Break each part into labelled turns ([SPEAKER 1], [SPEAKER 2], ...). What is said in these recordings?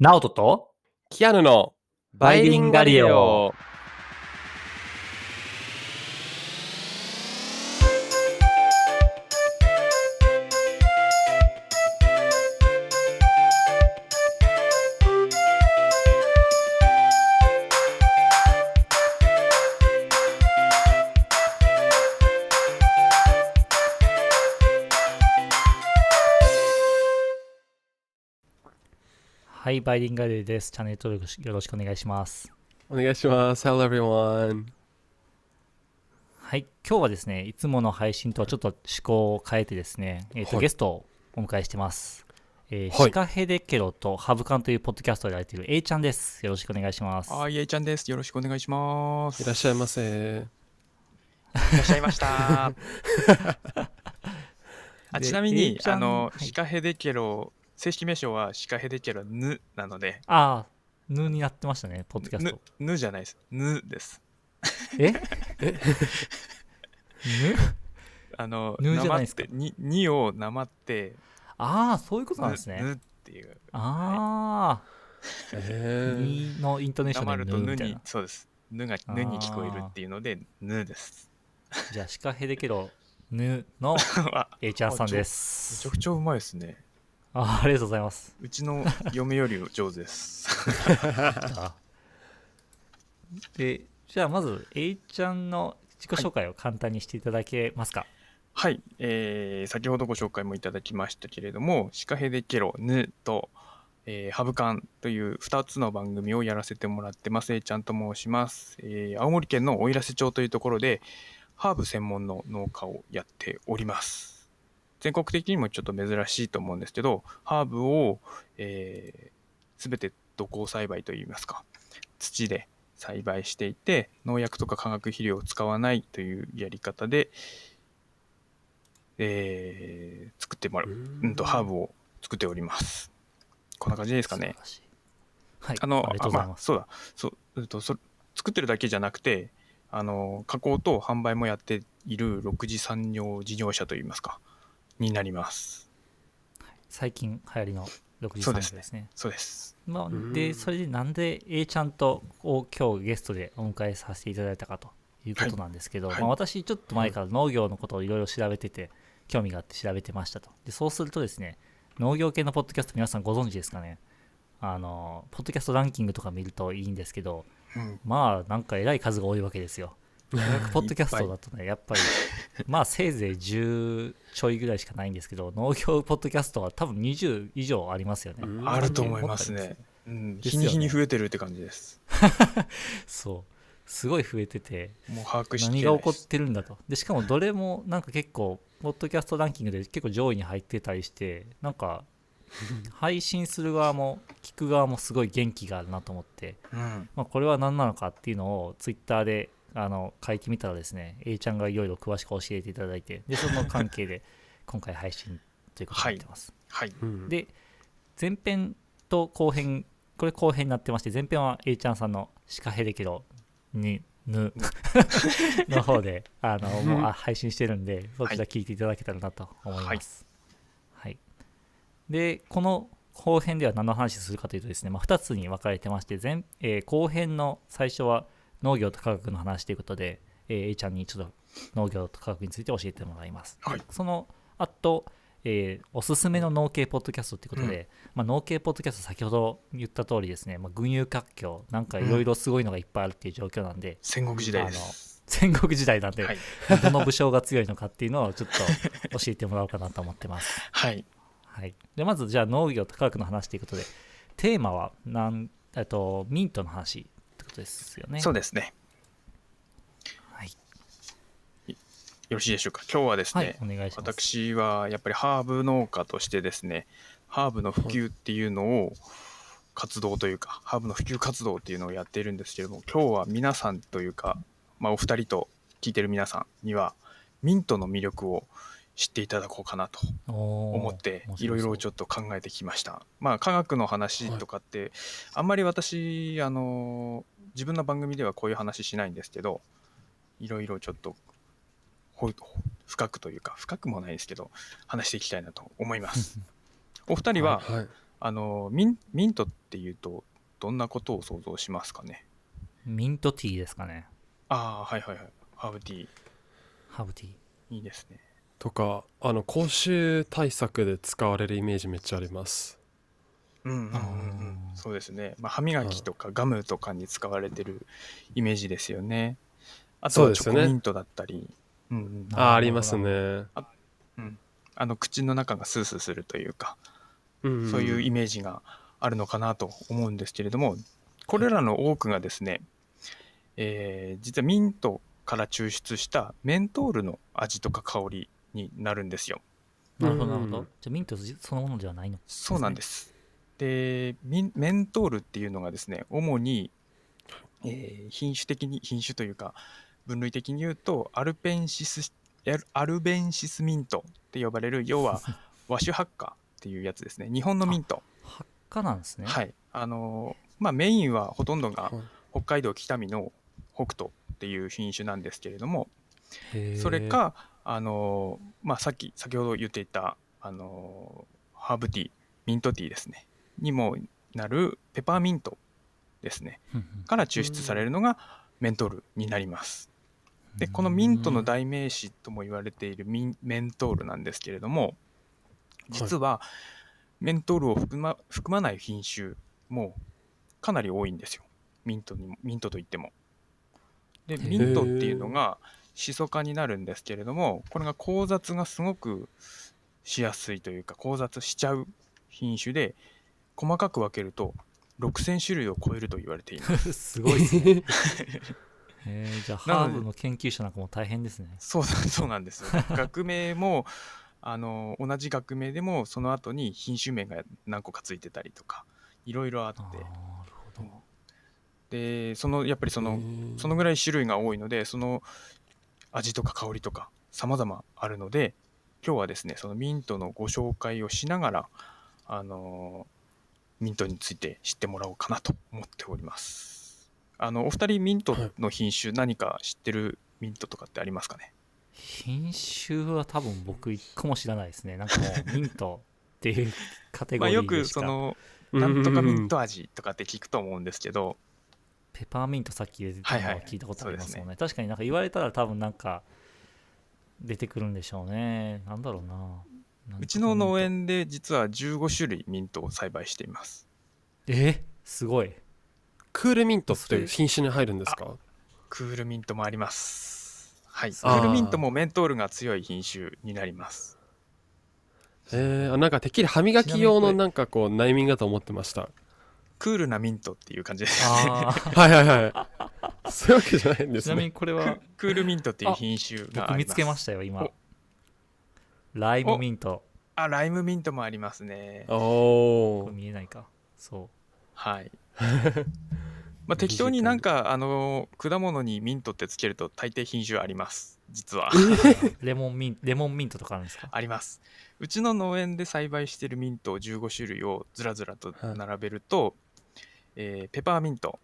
[SPEAKER 1] ナオトと
[SPEAKER 2] キアヌの
[SPEAKER 1] バイリンガリオ。い、バイリンガリオです。チャンネル登録よろしくお願いします。
[SPEAKER 2] お願いします。Hello everyone.
[SPEAKER 1] はい、今日はですね、いつもの配信とはちょっと趣向を変えてですね、えーと
[SPEAKER 2] はい
[SPEAKER 1] ゲストをお迎えしてます。えー
[SPEAKER 2] はい
[SPEAKER 1] シカヘデケロとハブカンというポッドキャストをやられている A ちゃんです。よろしくお願いします。
[SPEAKER 3] あいえいちゃんです。よろしくお願いします。
[SPEAKER 2] いらっしゃいませ。
[SPEAKER 3] いらっしゃいました。あ
[SPEAKER 1] で
[SPEAKER 3] ちなみ
[SPEAKER 1] A
[SPEAKER 3] にあの、
[SPEAKER 1] はい
[SPEAKER 3] シカヘデケロ正式名称はシカヘデケロヌなので、
[SPEAKER 1] ああ、ヌになってましたね、ポッドキャス
[SPEAKER 3] ヌ
[SPEAKER 1] ト。
[SPEAKER 3] ヌじゃないです。ヌです。
[SPEAKER 1] え？ヌ
[SPEAKER 3] あの
[SPEAKER 1] ヌじゃないですか？
[SPEAKER 3] ににをなまって
[SPEAKER 1] ああ、そういうことなんです
[SPEAKER 3] ヌ
[SPEAKER 1] ね。
[SPEAKER 3] ヌっていう
[SPEAKER 1] ああ、
[SPEAKER 2] えー、
[SPEAKER 1] にのイントネーションで
[SPEAKER 3] るとヌに
[SPEAKER 1] ヌみたいな。
[SPEAKER 3] そうです。ヌがヌに聞こえるっていうのでヌです。
[SPEAKER 1] じゃあ、シカヘデケロヌの
[SPEAKER 3] あ
[SPEAKER 1] A ちゃんさんで
[SPEAKER 3] め
[SPEAKER 1] す
[SPEAKER 3] ちゃ。くちゃうまいですね。
[SPEAKER 1] あありがとうございます。
[SPEAKER 3] うちの嫁より上手です。
[SPEAKER 1] あ で、じゃあまず A ちゃんの自己紹介を簡単にしていただけますか？
[SPEAKER 3] はい、えー先ほどご紹介もいただきましたけれども、シカヘデケロヌと、えーハブカンという2つの番組をやらせてもらってます。えーちゃんと申します。えー青森県の奥入瀬町というところで、ハーブ専門の農家をやっております。全国的にもちょっと珍しいと思うんですけど、ハーブをえー全て土耕栽培といいますか、土で栽培していて、農薬とか化学肥料を使わないというやり方で、えー作ってもらう、うんと、ハーブを作っております。こんな感じですかね。
[SPEAKER 1] はい、
[SPEAKER 3] あの、
[SPEAKER 1] あます。
[SPEAKER 3] そうだ、そう、うんと、そ作ってるだけじゃなくて、あの、加工と販売もやっている6次産業事業者といいますか、になります。
[SPEAKER 1] 最近流行りの6時3
[SPEAKER 3] そうですね
[SPEAKER 1] 時ですね。
[SPEAKER 3] そうです。
[SPEAKER 1] まあ、
[SPEAKER 2] ん
[SPEAKER 1] で、それでなんで A ちゃんとを今日ゲストでお迎えさせていただいたかということなんですけど、
[SPEAKER 3] はい
[SPEAKER 1] まあ、私ちょっと前から農業のことをいろいろ調べてて、興味があって調べてましたと。で、そうするとですね、農業系のポッドキャスト皆さんご存知ですかねあの、ポッドキャストランキングとか見るといいんですけど、
[SPEAKER 3] うん、
[SPEAKER 1] まあなんかえらい数が多いわけですよ。ポッドキャストだとね、やっぱり、まあせいぜい10ちょいぐらいしかないんですけど、農業ポッドキャストは多分20以上ありますよね。
[SPEAKER 2] うん
[SPEAKER 3] あると思いますね。うん、日に日に増えてるって感じです。
[SPEAKER 1] そう。すごい増えてて、
[SPEAKER 3] もう把握しき
[SPEAKER 1] 何が起こっ。てるんだと。で、しかもどれもなんか結構、ポッドキャストランキングで結構上位に入ってたりして、なんか、配信する側も聞く側もすごい元気があるなと思って、
[SPEAKER 3] うん、
[SPEAKER 1] まあ、これは何なのかっていうのをツイッターであの書いてみたらですね A ちゃんがいろいろ詳しく教えていただいてでその関係で 今回配信ということになってます、
[SPEAKER 3] はい。
[SPEAKER 2] うん
[SPEAKER 1] で前編と後編これ後編になってまして前編は A ちゃんさんの「シカヘデケロにぬ」の方であのもうあ配信してるんでそちら聞いていただけたらなと思います、はい。でこの後編では何の話するかというとですね、まあ、2つに分かれてまして前、えー後編の最初は農業と科学の話ということで、えー A ちゃんにちょっと農業と科学について教えてもらいます。
[SPEAKER 3] はい
[SPEAKER 1] その後、えーおすすめの農系ポッドキャストということで、まあ、農系ポッドキャスト先ほど言った通りですね、まあ、群雄割拠なんかいろいろすごいのがいっぱいあるっていう状況なんで、
[SPEAKER 3] 戦国時代です。
[SPEAKER 1] 戦国時代なんで、
[SPEAKER 3] はい。
[SPEAKER 1] どの武将が強いのかっていうのをちょっと 教えてもらおうかなと思ってます。
[SPEAKER 3] はい。
[SPEAKER 1] はい、でまずじゃあ農業と科学の話ということでテーマはなんとミントの話ことですよね。
[SPEAKER 3] そうですね。
[SPEAKER 1] はい、
[SPEAKER 3] よろしいでしょうか。今日はです
[SPEAKER 1] はい
[SPEAKER 3] ね、、
[SPEAKER 1] お願いします。
[SPEAKER 3] 私はやっぱりハーブ農家としてですねハーブの普及っていうのを活動というかハーブの普及活動っていうのをやっているんですけれども今日は皆さんというか、まあ、お二人と聞いてる皆さんにはミントの魅力を知っていただこうかなと思
[SPEAKER 1] 思
[SPEAKER 3] っていろいろちょ
[SPEAKER 1] っ
[SPEAKER 3] っと考えてきました。まあ科学の話とかって、あんまり私あの自分の番組ではこういう話しないんですけどいろいろちょっと深くというか深くもないですけど話していきたいなと思います。お二人は、
[SPEAKER 2] はい。
[SPEAKER 3] あのミンミントっていうとどんなことを想像しますかね？
[SPEAKER 1] ミントティーですかね。
[SPEAKER 3] ああはいはいはいハーブティー
[SPEAKER 1] ハーブティー。
[SPEAKER 3] いいですね
[SPEAKER 2] とかあの口臭対策で使われるイメージめっちゃあります
[SPEAKER 3] うんうんうんうん。そうですね、まあ、歯磨きとかガムとかに使われてるイメージですよね。あとはチ
[SPEAKER 2] そうですよね。
[SPEAKER 3] ョコミントだったり。うんうん。
[SPEAKER 2] ああありますね。
[SPEAKER 3] あの口の中がスースーするというか。
[SPEAKER 2] うん
[SPEAKER 3] そういうイメージがあるのかなと思うんですけれども、これらの多くがですね、えー実はミントから抽出したメントールの味とか香りになるんですよ。
[SPEAKER 1] なるほど、なるほど。
[SPEAKER 2] うん。
[SPEAKER 1] じゃあミントそのものではないの？
[SPEAKER 3] そうなんです。でミンメントールっていうのがですね、主に、えー品種的に、品種というか、分類的に言うと、アルペンシス、アルベンシスミントって呼ばれる、要は 和種ハッカっていうやつですね。日本のミント。
[SPEAKER 1] 発火なんですね。
[SPEAKER 3] はい。あのーまあメインはほとんどが
[SPEAKER 2] はい
[SPEAKER 3] 北海道北見の北斗っていう品種なんですけれども、
[SPEAKER 1] へー
[SPEAKER 3] それ、か、あのーまあさっき、先ほど言っていた、あのーハーブティー、ミントティーですね、にもなるペパーミントですね、から抽出されるのがメントールになります。で、このミントの代名詞とも言われているミンメントールなんですけれども、実はメントールを含ま含まない品種もかなり多いんですよ。ミントにもミントといっても。で、ミントっていうのがシソ科になるんですけれども、これが交雑がすごくしやすいというか、交雑しちゃう品種で、細かく分けると6000種類を超えると言われています。
[SPEAKER 1] すごいですね。へーじゃあ、ハーブの研究者なんかも大変ですね。
[SPEAKER 3] そうだそうなんですよ。学名も あの同じ学名でもその後に品種名が何個かついてたりとかいろいろあって
[SPEAKER 1] なるほど。
[SPEAKER 3] でそのやっぱりそのそのぐらい種類が多いのでその味とか香りとか様々あるので今日はですねそのミントのご紹介をしながらあのミントについて知ってもらおうかなと思っております。あのお二人ミントの品種何か知ってるミントとかってありますかね？
[SPEAKER 1] 品種は多分僕一個も知らないですね。なんかもう ミントっていうカテゴ
[SPEAKER 3] まあ、
[SPEAKER 1] リ
[SPEAKER 3] よく
[SPEAKER 1] ーでしか。
[SPEAKER 3] その
[SPEAKER 2] うん
[SPEAKER 3] なんとかミント味とかって聞くと思うんですけど、
[SPEAKER 1] ペパーミントさっき出てたのは
[SPEAKER 3] はいはい
[SPEAKER 1] 聞いたことありますもんね。
[SPEAKER 3] そうで
[SPEAKER 1] 確かになんか言われたら多分なんか出てくるんでしょうね。なんだろうな。なんとかミント
[SPEAKER 3] うちの農。園で実は15種類ミントを栽培しています。
[SPEAKER 1] えすごい。
[SPEAKER 2] クールミントっていう品種に入るんですか？
[SPEAKER 3] クールミントもあります。はい。ク
[SPEAKER 1] あー
[SPEAKER 3] ールミントもメントールが強い品種になります。
[SPEAKER 2] えー、あなんかてっきり歯磨き用のなんかこう内面だと思ってました
[SPEAKER 3] クールなミントっていう感じです。
[SPEAKER 1] ああ。
[SPEAKER 2] はいはいはいそういうわけじゃないんです
[SPEAKER 1] ちなみに
[SPEAKER 2] ね
[SPEAKER 1] これは
[SPEAKER 3] クールミントっていう品種があります。
[SPEAKER 1] 僕見つけましたよ、今
[SPEAKER 3] お。
[SPEAKER 1] ライムミント。
[SPEAKER 3] あ、ライムミントもありますね。
[SPEAKER 2] おお
[SPEAKER 1] 見えないか。そ
[SPEAKER 3] はい。まあ、適当になんか、あの、果物にミントってつけると大抵品種あります。実は。
[SPEAKER 1] う。レモンミンレモンミントとかあるんですか？
[SPEAKER 3] あります。うちの農園で栽培しているミント15種類をずらずらと並べると、えーペパーミント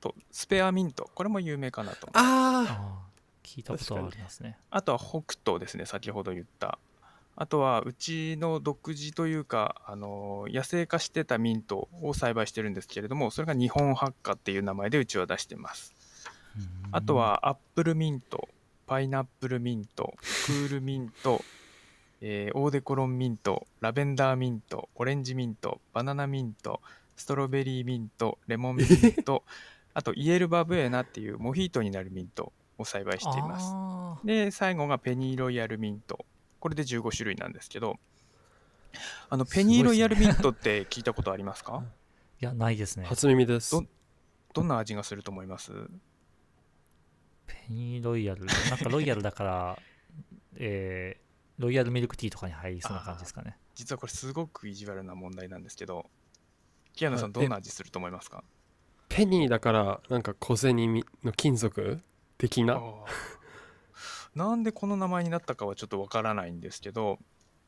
[SPEAKER 3] とスペアミント、これも有名かなと。あ
[SPEAKER 2] あ
[SPEAKER 1] ああ。聞いたことはありますね。
[SPEAKER 3] とは北斗ですね、先ほど言った。あとはうちの独自というか、あの野生化してたミントを栽培してるんですけれども、それが日本ハッカっていう名前でうちは出してます。
[SPEAKER 1] うん
[SPEAKER 3] あと、はアップルミント、パイナップルミント、クールミント、えーオーデコロンミント、ラベンダーミント、オレンジミント、バナナミント、ストロベリーミント、レモンミント、あとイエルバブエナっていうモヒートになるミントを栽培しています。で、最後がペニーロイヤルミント。これで15種類なんですけど、あのペニーロイヤルミントって聞いたことありますか？
[SPEAKER 1] いや、ないですね。
[SPEAKER 2] 初耳です。
[SPEAKER 3] どどんな味がすると思います？
[SPEAKER 1] ペニーロイヤル？なんかロイヤルだから、えーロイヤルミルクティーとかに入りそうな感じですかね。
[SPEAKER 3] 実はこれすごく意地悪な問題なんですけど、キアヌさん
[SPEAKER 2] はい
[SPEAKER 3] どんな味すると思いますか？
[SPEAKER 2] ペニーだからなんか小銭みの金属的な、
[SPEAKER 3] なんでこの名前になったかはちょっとわからないんですけど、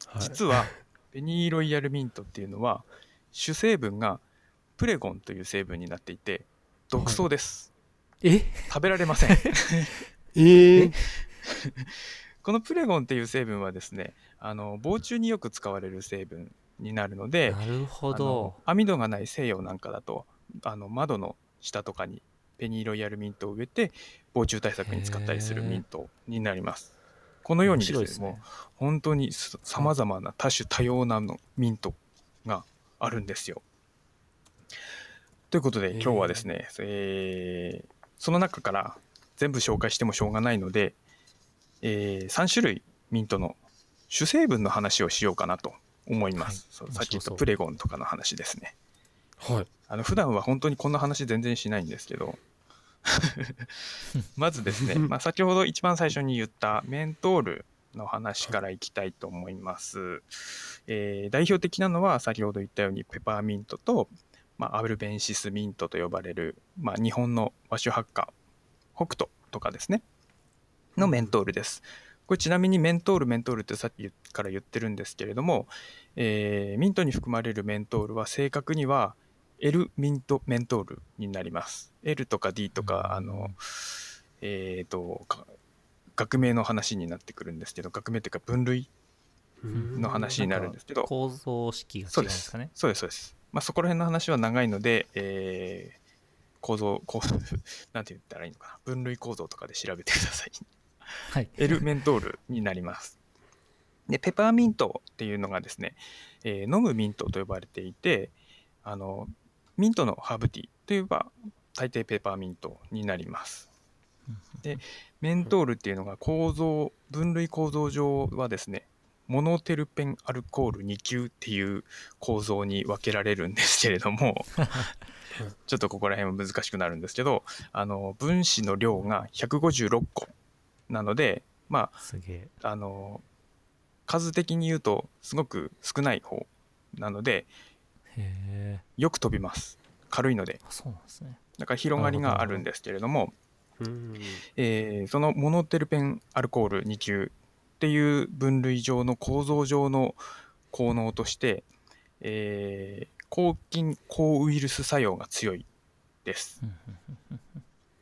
[SPEAKER 2] はい、
[SPEAKER 3] 実はペニーロイヤルミントっていうのは主成分がプレゴンという成分になっていて毒草です、
[SPEAKER 1] え？
[SPEAKER 3] 食べられません。
[SPEAKER 2] えー、
[SPEAKER 3] このプレゴンっていう成分はですねあの防虫によく使われる成分になるので
[SPEAKER 1] なるほ
[SPEAKER 3] あ
[SPEAKER 1] ど
[SPEAKER 3] の網戸がない西洋なんかだとあの窓の下とかにペニーロイヤルミントを植えて防虫対策に使ったりするミントになります。このようにですね
[SPEAKER 1] 面白い
[SPEAKER 3] もう本当にさまざまな多種多様なのミントがあるんですよ。ということで今日はですね、えーその中から全部紹介してもしょうがないので、え3種類ミントの主成分の話をしようかなと思います。
[SPEAKER 1] はい
[SPEAKER 3] さっき言ったプレゴンとかの話ですね。
[SPEAKER 2] はい
[SPEAKER 3] あの普段は本当にこんな話全然しないんですけど まずですね、まあ、先ほど一番最初に言ったメントールの話からいきたいと思います、えー代表的なのは先ほど言ったようにペパーミントと、まあ、アルベンシスミントと呼ばれる、まあ、日本の和種発火北斗とかですねのメントールです。これちなみにメントールメントールってさっきから言ってるんですけれども、えーミントに含まれるメントールは正確には L ミントメントールになります。L とか D とか、あの、えっ、と、か学名の話になってくるんですけど、学名っていうか分類の話になるんですけど、
[SPEAKER 1] 構造式が違
[SPEAKER 3] そううんです
[SPEAKER 1] かね。
[SPEAKER 3] そうです、そうです。まあ、そこら辺の話は長いので、えー構造、構造、なんて言ったらいいのかな。分類構造とかで調べてください。
[SPEAKER 1] はい。
[SPEAKER 3] エルメントールになります。で、ペパーミントっていうのがですね、えー飲むミントと呼ばれていて、あの、ミントのハーブティーといえば、大抵ペパーミントになります。で、メントールっていうのが構造、分類構造上はですね、モノテルペンアルコール2級っていう構造に分けられるんですけれども、ちょっとここら辺は難しくなるんですけど、あの、分子の量が156個なので、ま
[SPEAKER 1] すげえ。
[SPEAKER 3] あ、あの、数的に言うとすごく少ない方なので。よく飛びます。軽いので。
[SPEAKER 1] あそうなんですね。
[SPEAKER 3] だから広がりがあるんですけれども、
[SPEAKER 2] うん
[SPEAKER 3] えーそのモノテルペンアルコール2級っていう分類上の構造上の効能として、えー抗菌抗ウイルス作用が強いです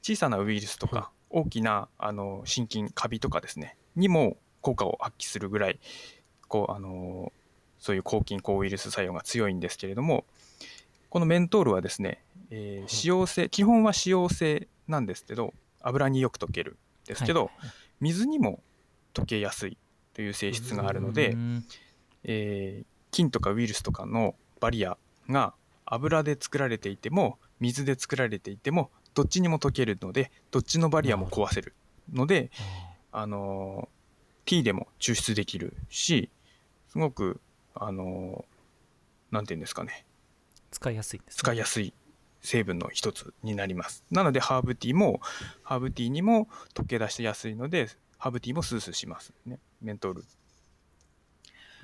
[SPEAKER 3] 小さなウイルスとか大きなあの心筋カビとかですねにも効果を発揮するぐらいこうあのそういう抗菌抗ウイルス作用が強いんですけれどもこのメントールはですね、えー使用性基本は使用性なんですけど油によく溶けるんですけど、
[SPEAKER 1] はい。
[SPEAKER 3] 水にも溶けやすいという性質があるので、
[SPEAKER 1] うん。
[SPEAKER 3] えー菌とかウイルスとかのバリアが油で作られていても水で作られていてもどっちにも溶けるのでどっちのバリアも壊せるので、
[SPEAKER 1] あ
[SPEAKER 3] あのー T でも抽出できるしすごくあのーなんていうんですかね。
[SPEAKER 1] ー使いやすいんですね。
[SPEAKER 3] 使いやすい成分の一つになります。なのでハーブティーもハーブティーにも溶け出しやすいのでハーブティーもスースーしますね。メントール。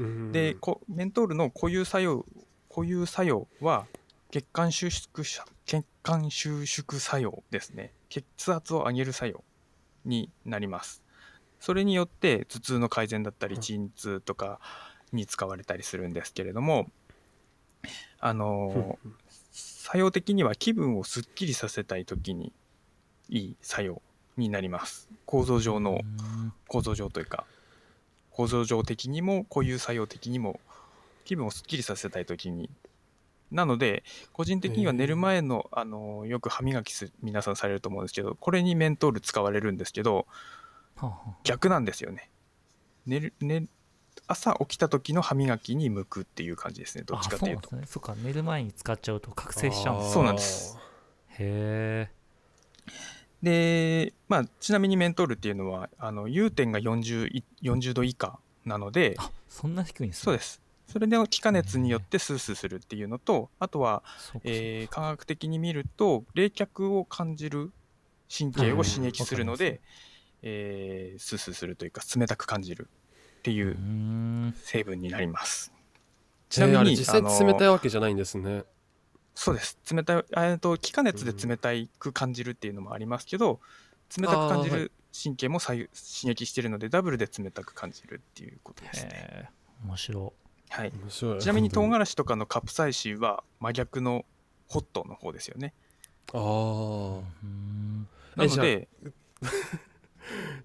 [SPEAKER 2] うん。
[SPEAKER 3] でこメントールの固有作用固有作用は血管収縮し血管収縮作用ですね。血圧を上げる作用になります。それによって頭痛の改善だったり
[SPEAKER 2] うん。
[SPEAKER 3] 鎮痛とかに使われたりするんですけれどもあのー作用的には気分をすっきりさせたい時にいい作用になります。構造上の
[SPEAKER 1] うん。
[SPEAKER 3] 構造上というか構造上的にも固有作用的にも気分をすっきりさせたい時に。なので個人的には寝る前のあのよく歯磨きす皆さんされると思うんですけどこれにメントール使われるんですけど逆なんですよね。寝る寝朝起きた時の歯磨きに向くっていう感じですね。どっちかっていうと。
[SPEAKER 1] あそうね。そっか、寝る前に使っちゃうと覚醒しちゃうんですね。
[SPEAKER 3] そうなんです
[SPEAKER 1] へえ。
[SPEAKER 3] で、まあ、ちなみにメントールっていうのはあの融点が 40, い40度以下なので
[SPEAKER 1] あそんな低いんですね。
[SPEAKER 3] そうです。それで気化熱によってスースーするっていうのとあとはえー科学的に見ると冷却を感じる神経を刺激するので、えースースーするというか冷たく感じるっていう成分になります。ち
[SPEAKER 2] ち
[SPEAKER 3] なみに
[SPEAKER 2] なみに実際冷たいわけじゃないんですね。
[SPEAKER 3] そうです。冷たいえーと気化熱で冷たく感じるっていうのもありますけど冷たく感じる神経も左右刺激してるのでダブルで冷たく感じるっていうことですね。
[SPEAKER 1] 面白
[SPEAKER 3] はい、
[SPEAKER 2] 面白い。
[SPEAKER 3] ちなみに唐
[SPEAKER 2] 本
[SPEAKER 3] 辛子とかのカプサイシンは真逆のホットの方ですよね。
[SPEAKER 2] あ
[SPEAKER 1] ー。ん。
[SPEAKER 3] なので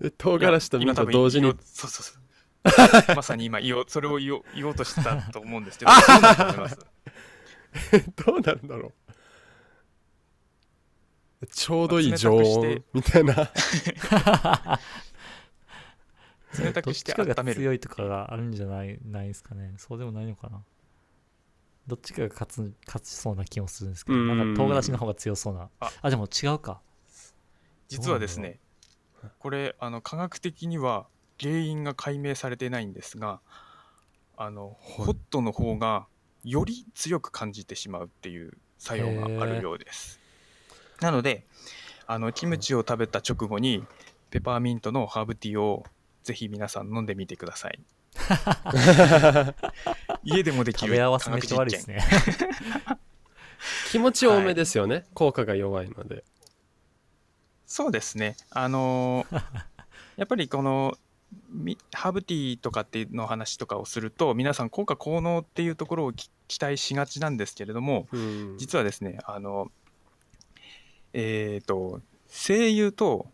[SPEAKER 2] え 唐辛子とミント
[SPEAKER 3] 今多分
[SPEAKER 2] 同時に
[SPEAKER 3] 色そうそうそう まさに今言おうそれを言おう言おうとしてたと思うんですけどそうだと思います？
[SPEAKER 2] どうなるんだろう。ちょうどいい常温みたいな。
[SPEAKER 3] 冷たくして
[SPEAKER 1] どっちかが
[SPEAKER 3] 温める
[SPEAKER 1] 強いとかがあるんじゃないないですかね。そうでもないのかな。どっちかが勝つ勝ちそうな気もするんですけど
[SPEAKER 2] うん。
[SPEAKER 1] なんか唐辛子の方が強そうな。
[SPEAKER 3] あ。
[SPEAKER 1] あでも違うか。
[SPEAKER 3] 実はですねこれあの科学的には原因が解明されてないんですがあの、
[SPEAKER 2] はい。
[SPEAKER 3] ホットの方がより強く感じてしまうっていう作用があるようです。なのであのキムチを食べた直後にペパーミントのハーブティーをぜひ皆さん飲んでみてください。家でもでき
[SPEAKER 1] 食
[SPEAKER 3] る
[SPEAKER 1] べ合わせめっちゃ悪いですね。
[SPEAKER 2] 気持ち多めですよね、効果が弱いので。
[SPEAKER 3] そうですね。あのーやっぱりこのみハーブティーとかっていうの話とかをすると皆さん効果効能っていうところをき期待しがちなんですけれども
[SPEAKER 2] うん。
[SPEAKER 3] 実はですねあのえっ、と精油と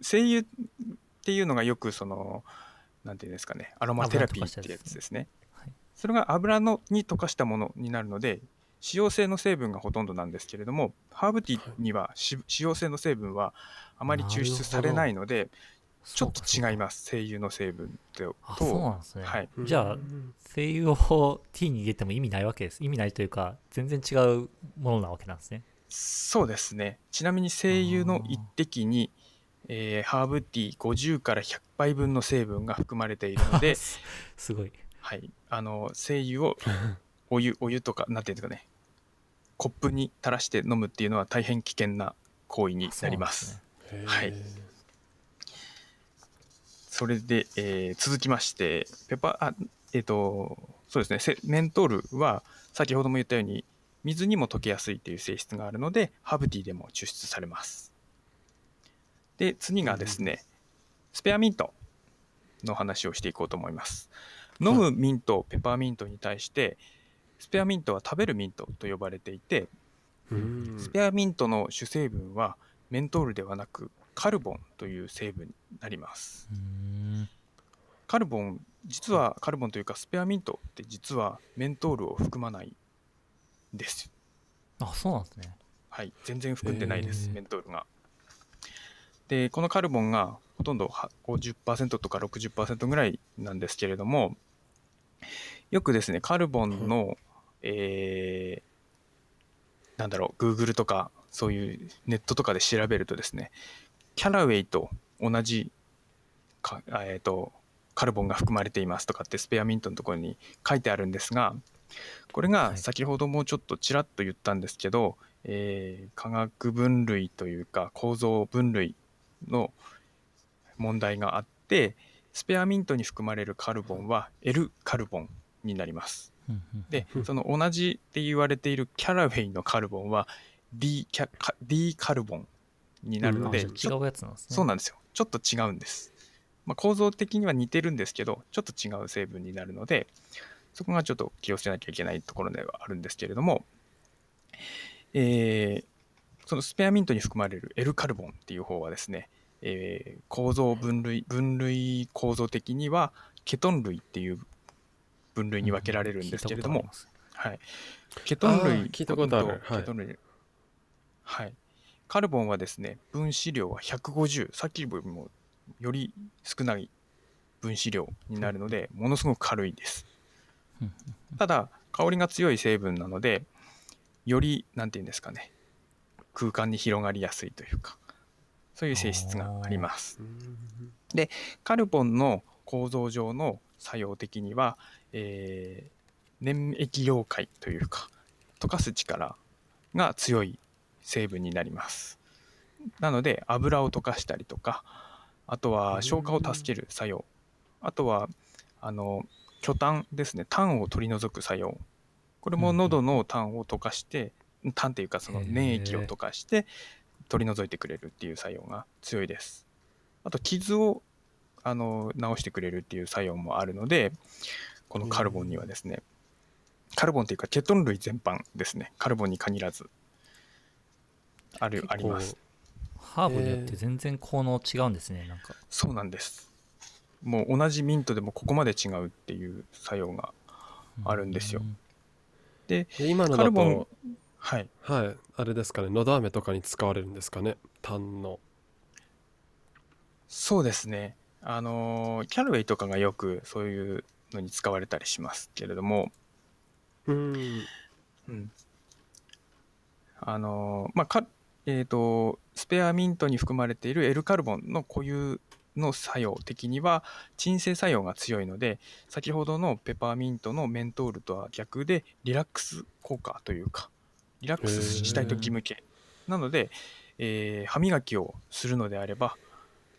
[SPEAKER 3] 精油っていうのがよくそのなんていうんですかねアロマテラピーってやつですね。
[SPEAKER 1] はい。
[SPEAKER 3] それが油のに溶かしたものになるので使用性の成分がほとんどなんですけれどもハーブティーにはし使用性の成分はあまり抽出されないのでちょっと違い
[SPEAKER 1] ま
[SPEAKER 3] ます。精油の成分と
[SPEAKER 1] あそうなんですね、
[SPEAKER 3] はい。
[SPEAKER 1] じゃあ
[SPEAKER 2] うん。
[SPEAKER 1] 精油をティーに入れても意味ないわけです。意味ないというか全然違うものなわけなんですね。
[SPEAKER 3] そうですね。ちなみに精油の一滴に、えーハーブティー50から100杯分の成分が含まれているので、
[SPEAKER 1] す すごい。
[SPEAKER 3] はい、あの精油を お湯お湯とかなんていうんですかね。コップに垂らして飲むっていうのは大変危険な行為になります。
[SPEAKER 1] そうなんでね。
[SPEAKER 3] はいそれで、えー続きましてペッパーあえっ、とそうですね。せメントールは先ほども言ったように水にも溶けやすいという性質があるのでハーブティーでも抽出されます。で次がですね、スペアミントの話をしていこうと思います。飲むミント、ペパーミントに対してスペアミントは食べるミントと呼ばれていて
[SPEAKER 2] うん。
[SPEAKER 3] スペアミントの主成分はメントールではなくカルボンという成分になります。カルボン実はカルボンというかスペアミントって実はメントールを含まないんです
[SPEAKER 1] あそうなんですね。
[SPEAKER 3] はい。全然含んでないですメントールが。でこのカルボンがほとんどは50%とか60%ぐらいなんですけれどもよくですねカルボンの、えーなんだろう Google とかそういうネットとかで調べるとですねキャラウェイと同じか、えー、とカルボンが含まれていますとかってスペアミントのところに書いてあるんですがこれが
[SPEAKER 1] はい。
[SPEAKER 3] 先ほどもちょっとちらっと言ったんですけど、えー化学分類というか構造分類の問題があってスペアミントに含まれるカルボンは L カルボンになります。で
[SPEAKER 2] うん
[SPEAKER 3] その同じって言われているキャラウェイのカルボンは D, キャカ D カルボンになるので、
[SPEAKER 1] あじゃあ違うやつなんですね。
[SPEAKER 3] そうなんですよ。ちょっと違うんです、まあ、構造的には似てるんですけどちょっと違う成分になるのでそこがちょっと気をつけなきゃいけないところではあるんですけれども、えーそのスペアミントに含まれる L カルボンっていう方はですね、えー構造分類分類構造的にはケトン類っていう分類に分けられるんですけれども、はい、ケトン類ケトン類はい。カルボンはですね、分子量は150、さっきよりもより少ない分子量になるので、ものすごく軽いです
[SPEAKER 1] うん。
[SPEAKER 3] ただ、香りが強い成分なので、より、なんていうんですかね、空間に広がりやすいというか、そういう性質があります。
[SPEAKER 2] うん
[SPEAKER 3] カルボンの構造上の作用的には、えー粘液溶解というか溶かす力が強い成分になります。なので油を溶かしたりとかあとは消化を助ける作用。あとはあの巨炭ですね。炭を取り除く作用。これも喉の炭を溶かして炭っていうかその粘液を溶かして取り除いてくれるっていう作用が強いです。あと傷をあの治してくれるっていう作用もあるのでこのカルボンにはですねカルボンというかケトン類全般ですね。カルボンに限らずあるあります。
[SPEAKER 1] ハーブによって全然効能違うんですねなんか。
[SPEAKER 3] そうなんです。もう同じミントでもここまで違うっていう作用があるんですよ。
[SPEAKER 1] うん。
[SPEAKER 2] で今のだ
[SPEAKER 3] カルボン
[SPEAKER 2] と
[SPEAKER 3] はい。
[SPEAKER 2] はい。あれですかね。のど飴とかに使われるんですかね。炭の。
[SPEAKER 3] そうですね。あのーキャルウェイとかがよくそういうのに使われたりしますけれども、
[SPEAKER 2] うん。
[SPEAKER 3] うん、あのーまあかえー、とスペアミントに含まれている L カルボンの固有の作用的には鎮静作用が強いので先ほどのペパーミントのメントールとは逆でリラックス効果というかリラックスしたい時向けなので、えー歯磨きをするのであれば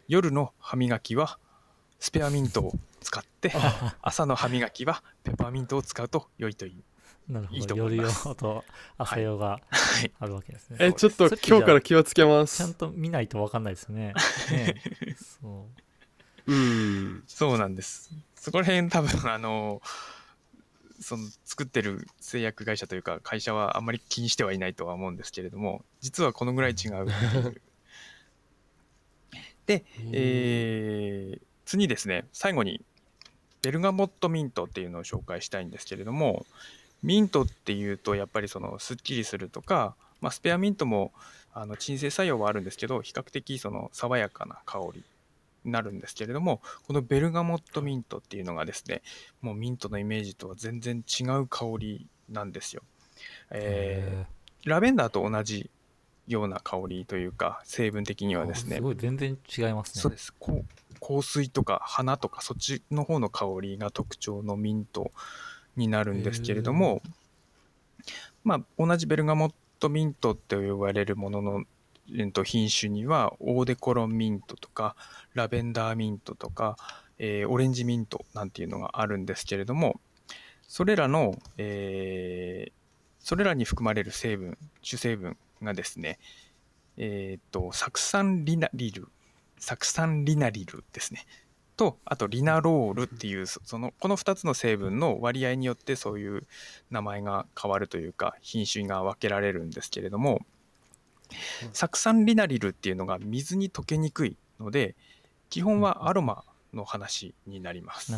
[SPEAKER 3] 夜の歯磨きはスペアミントを使って 朝の歯磨きはペパーミントを使うと良いという
[SPEAKER 1] なるほど。
[SPEAKER 3] いいと思
[SPEAKER 1] 夜用
[SPEAKER 3] います。
[SPEAKER 1] と朝用が
[SPEAKER 3] はい。
[SPEAKER 1] あるわけですね、
[SPEAKER 2] えちょっと
[SPEAKER 1] それってじゃあ
[SPEAKER 2] 今日から気をつけま
[SPEAKER 1] ちゃん
[SPEAKER 2] す
[SPEAKER 1] と見ないと分かんないですね。ね。そう。
[SPEAKER 2] うん。
[SPEAKER 3] そうなんです。そこら辺多分あのその作ってる製薬会社というか会社はあんまり気にしてはいないとは思うんですけれども実はこのぐらい違うう。で、えー次ですね。最後にベルガモットミントっていうのを紹介したいんですけれどもミントっていうとやっぱりそのすっきりするとか、まあ、スペアミントもあの鎮静作用はあるんですけど比較的その爽やかな香りになるんですけれどもこのベルガモットミントっていうのがですねもうミントのイメージとは全然違う香りなんですよ。えーラベンダーと同じような香りというか成分的にはですね。
[SPEAKER 1] すごい全然違いますね。
[SPEAKER 3] そうです。香水とか花とかそっちの方の香りが特徴のミントになるんですけれどもまあ同じベルガモットミントって呼ばれるものの、えっと、品種にはオーデコロンミントとかラベンダーミントとか、えーオレンジミントなんていうのがあるんですけれどもそれらの、えーそれらに含まれる成分主成分がですねえっと酢酸リナリル酢酸リナリルですね。とあとリナロールっていうそそのこの2つの成分の割合によってそういう名前が変わるというか品種が分けられるんですけれども酢酸リナリルっていうのが水に溶けにくいので基本はアロマの話になります。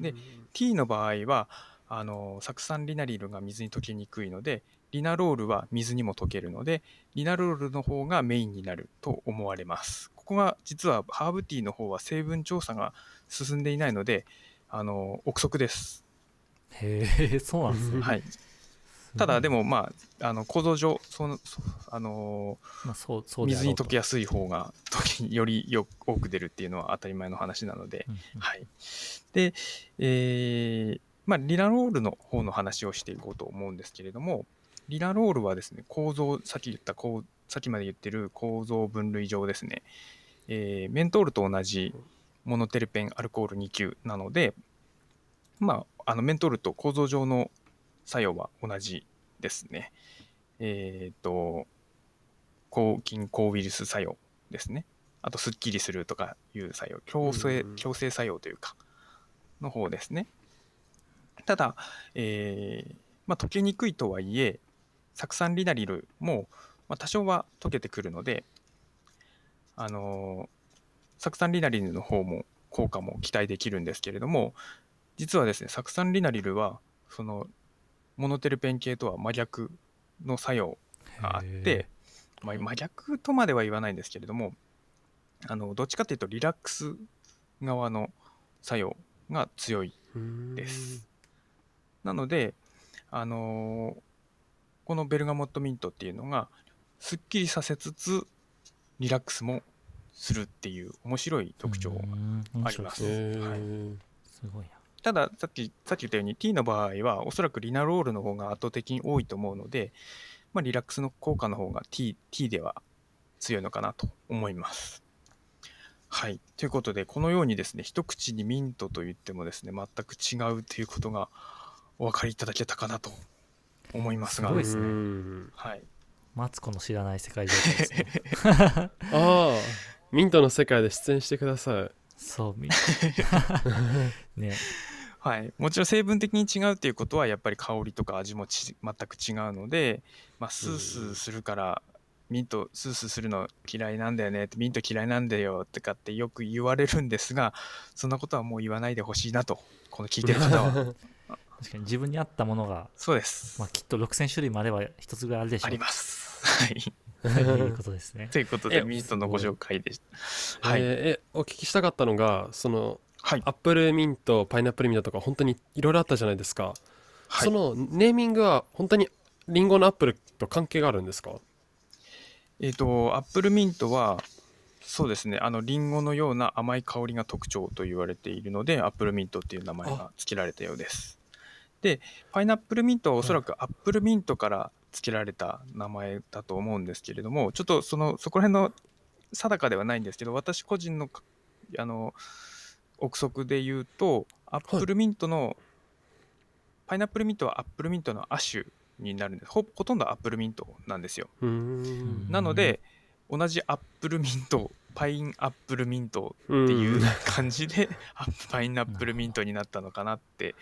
[SPEAKER 3] で T の場合はあの酢酸リナリルが水に溶けにくいのでリナロールは水にも溶けるのでリナロールの方がメインになると思われますここが実はハーブティーの方は成分調査が進んでいないのであの憶測です、
[SPEAKER 1] へえそうなんですね、
[SPEAKER 3] はい、ただでもまああの構造上そのそあの
[SPEAKER 1] まあ、そうそうであろうと。
[SPEAKER 3] 水に溶けやすい方が時によりよ多く出るっていうのは当たり前の話なので、
[SPEAKER 1] うんうん。
[SPEAKER 3] はい。で、えーまあ、リナロールの方の話をしていこうと思うんですけれども、リナロールはですね、構造、さっき言った構、さっきまで言ってる構造分類上ですね、えーメントールと同じモノテルペンアルコール2級なので、まあ、あのメントールと構造上の作用は同じですね。えっ、と、抗菌抗ウイルス作用ですね。あと、すっきりするとかいう作用、強制
[SPEAKER 2] うん
[SPEAKER 3] 強制作用というか、の方ですね。ただ、えーまあ、溶けにくいとはいえ、酢酸リナリルも、まあ、多少は溶けてくるので、あのー酢酸リナリルの方も効果も期待できるんですけれども、実はですね、酢酸リナリルは、その、モノテルペン系とは真逆の作用があって、まあ、真逆とまでは言わないんですけれどもあのどっちかというとリラックス側の作用が強いです。なので、あのーこのベルガモットミントっていうのがすっきりさせつつリラックスもするっていう面白い特徴が
[SPEAKER 1] うん。
[SPEAKER 3] あります。
[SPEAKER 2] へ
[SPEAKER 1] 面白い。
[SPEAKER 2] ー
[SPEAKER 1] すごいな。
[SPEAKER 3] たださっきさっき言ったように T の場合はおそらくリナロールの方が圧倒的に多いと思うので、まあ、リラックスの効果の方が T, T では強いのかなと思います。はい。ということで、このようにですね、一口にミントと言ってもですね、全く違うということがお分かりいただけたかなと思いますが、
[SPEAKER 1] すごいですね。
[SPEAKER 2] うん
[SPEAKER 3] はい。
[SPEAKER 1] マツコの知らない世界情報ですね。
[SPEAKER 2] ああミントの世界で出演してください。
[SPEAKER 1] そうみ ね。
[SPEAKER 3] はい、もちろん成分的に違うっていうことはやっぱり香りとか味もち全く違うので、まあ、スースーするからミントスースーするの嫌いなんだよねってミント嫌いなんだよとかってよく言われるんですがそんなことはもう言わないでほしいなとこの聞いてる方は。
[SPEAKER 1] 確かに自分に合ったものが、
[SPEAKER 3] そうです、
[SPEAKER 1] まあ、きっと6000種類もあれば一つぐらいあるでしょう。
[SPEAKER 3] あります。はい
[SPEAKER 1] ということですね。
[SPEAKER 3] ということで
[SPEAKER 2] え
[SPEAKER 3] ミントのご紹介でした。はい、
[SPEAKER 2] えーえお聞きしたかったのがその
[SPEAKER 3] はい。
[SPEAKER 2] アップルミントパイナップルミントとか本当にいろいろあったじゃないですか、
[SPEAKER 3] はい。
[SPEAKER 2] そのネーミングは本当にリンゴのアップルと関係があるんですか？
[SPEAKER 3] えっ、と、アップルミントは、そうですね、あの、リンゴのような甘い香りが特徴と言われているので、アップルミントっていう名前が付けられたようです。で、パイナップルミントはおそらくアップルミントから付けられた名前だと思うんですけれども、ちょっとその、そこら辺の定かではないんですけど、私個人のか、あの、憶測で言うと、アップルミントの、パイナップルミントはアップルミントの亜種になるんです。ほほとんどアップルミントなんですよ。なので、同じアップルミント、パインアップルミント
[SPEAKER 2] うん
[SPEAKER 3] っていう感じで、パイナップルミントになったのかなって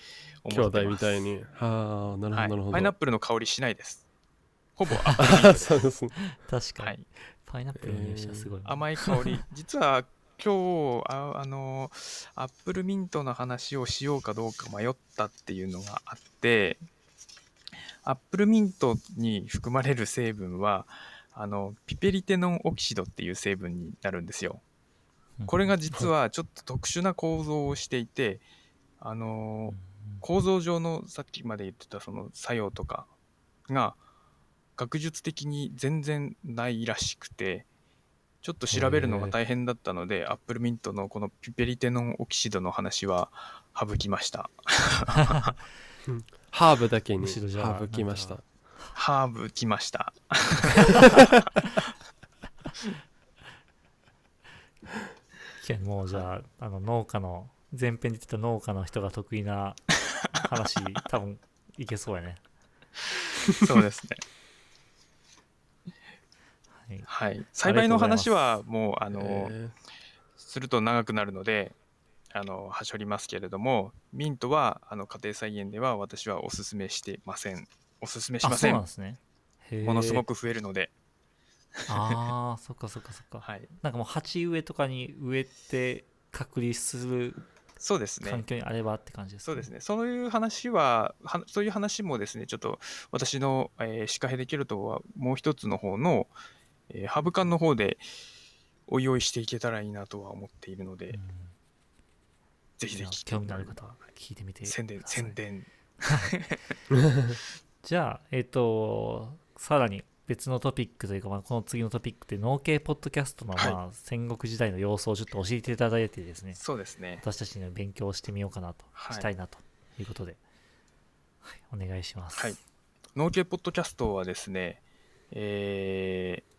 [SPEAKER 2] 兄
[SPEAKER 3] 思ってます。
[SPEAKER 2] 弟みたいにはあなるほど
[SPEAKER 3] はい
[SPEAKER 2] なるほど、
[SPEAKER 3] パイナップルの香りしないです。ほぼアップルミントです。
[SPEAKER 2] そうですね
[SPEAKER 1] 確かに、
[SPEAKER 3] はい、
[SPEAKER 1] パイナップルの入手はすごい、
[SPEAKER 3] 甘い香り。実は今日あ、あの、アップルミントの話をしようかどうか迷ったっていうのがあって、アップルミントに含まれる成分は、あのピペリテノンオキシドっていう成分になるんですよ。これが実はちょっと特殊な構造をしていて、あの構造上のさっきまで言ってたその作用とかが学術的に全然ないらしくてちょっと調べるのが大変だったのでアップルミントのこのピペリテノンオキシドの話は省きました。
[SPEAKER 2] ハーブだけに
[SPEAKER 1] むしろじゃあ
[SPEAKER 2] 省きました。
[SPEAKER 3] ハーブきました。
[SPEAKER 1] もうじゃああの農家の前編で言ってた農家の人が得意な話 多分いけそうやね。
[SPEAKER 3] そうですね
[SPEAKER 1] はい。
[SPEAKER 3] はい。栽培の話はもうあの、
[SPEAKER 2] え
[SPEAKER 3] すると長くなるのであのはしょりますけれどもミントはあの家庭菜園では私はおすすめしてません。おすすめしません。ものすごく増えるので、
[SPEAKER 1] ああそっかそっかそっか。
[SPEAKER 3] はい、
[SPEAKER 1] なんかもう鉢植えとかに植えて隔離する
[SPEAKER 3] そうですね。
[SPEAKER 1] 環境にあればって感じです
[SPEAKER 3] そうですね。そういう話ははそういう話もですねちょっと私の、えーシカヘデケルトはもう一つの方の、えーハブ館の方でお用意していけたらいいなとは思っているので、
[SPEAKER 1] うん。
[SPEAKER 3] ぜひぜひ。
[SPEAKER 1] 興味のある方は聞いてみて
[SPEAKER 3] 宣伝宣伝。
[SPEAKER 1] じゃあえっ、とさらに別のトピックというか、まあ、この次のトピックで農系ポッドキャストの、
[SPEAKER 3] はい。
[SPEAKER 1] まあ、戦国時代の様子をちょっと教えていただいてですね。
[SPEAKER 3] そうですね。
[SPEAKER 1] 私たちの勉強をしてみようかなと、
[SPEAKER 3] はい。
[SPEAKER 1] したいなということで、はい、お願いします。
[SPEAKER 3] はい。農系ポッドキャストはですね、えー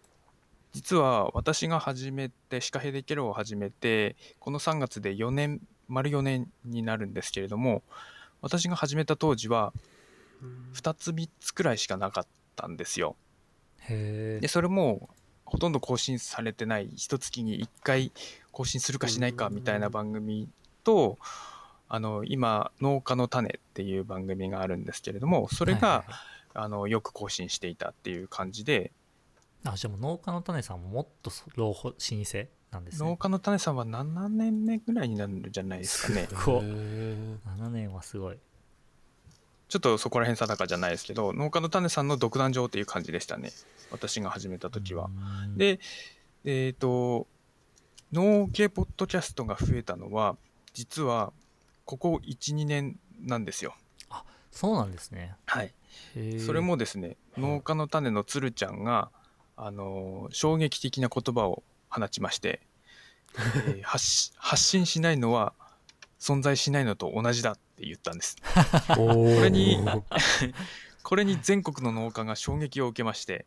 [SPEAKER 3] 実は私が始めて、シカヘデケロを始めて、この3月で4年、丸4年になるんですけれども、私が始めた当時は、2つ3つくらいしかなかったんですよ。で、それも、ほとんど更新されてない、一月に1回更新するかしないかみたいな番組と、あの、今、農家の種っていう番組があるんですけれども、それが、
[SPEAKER 1] はいはいはい。
[SPEAKER 3] あのよく更新していたっていう感じで、
[SPEAKER 1] あじゃあもう農家の種さんももっとそ老舗老舗なんですね。
[SPEAKER 3] 農家の種さんは7年目ぐらいになるんじゃないですかね。
[SPEAKER 1] こう
[SPEAKER 2] ー
[SPEAKER 1] 7年はすごい。
[SPEAKER 3] ちょっとそこら辺定かじゃないですけど、農家の種さんの独壇場っていう感じでしたね。私が始めた時は。
[SPEAKER 1] うん、
[SPEAKER 3] で、えっ、と、農系ポッドキャストが増えたのは、実はここ1、2年なんですよ。
[SPEAKER 1] そうなんですね。
[SPEAKER 3] はい。それもですね、農家の種のつるちゃんが、あのー衝撃的な言葉を放ちまして、えー発し発信しないのは存在しないのと同じだって言ったんです。
[SPEAKER 2] こ
[SPEAKER 3] これに これに全国の農家が衝撃を受けまして、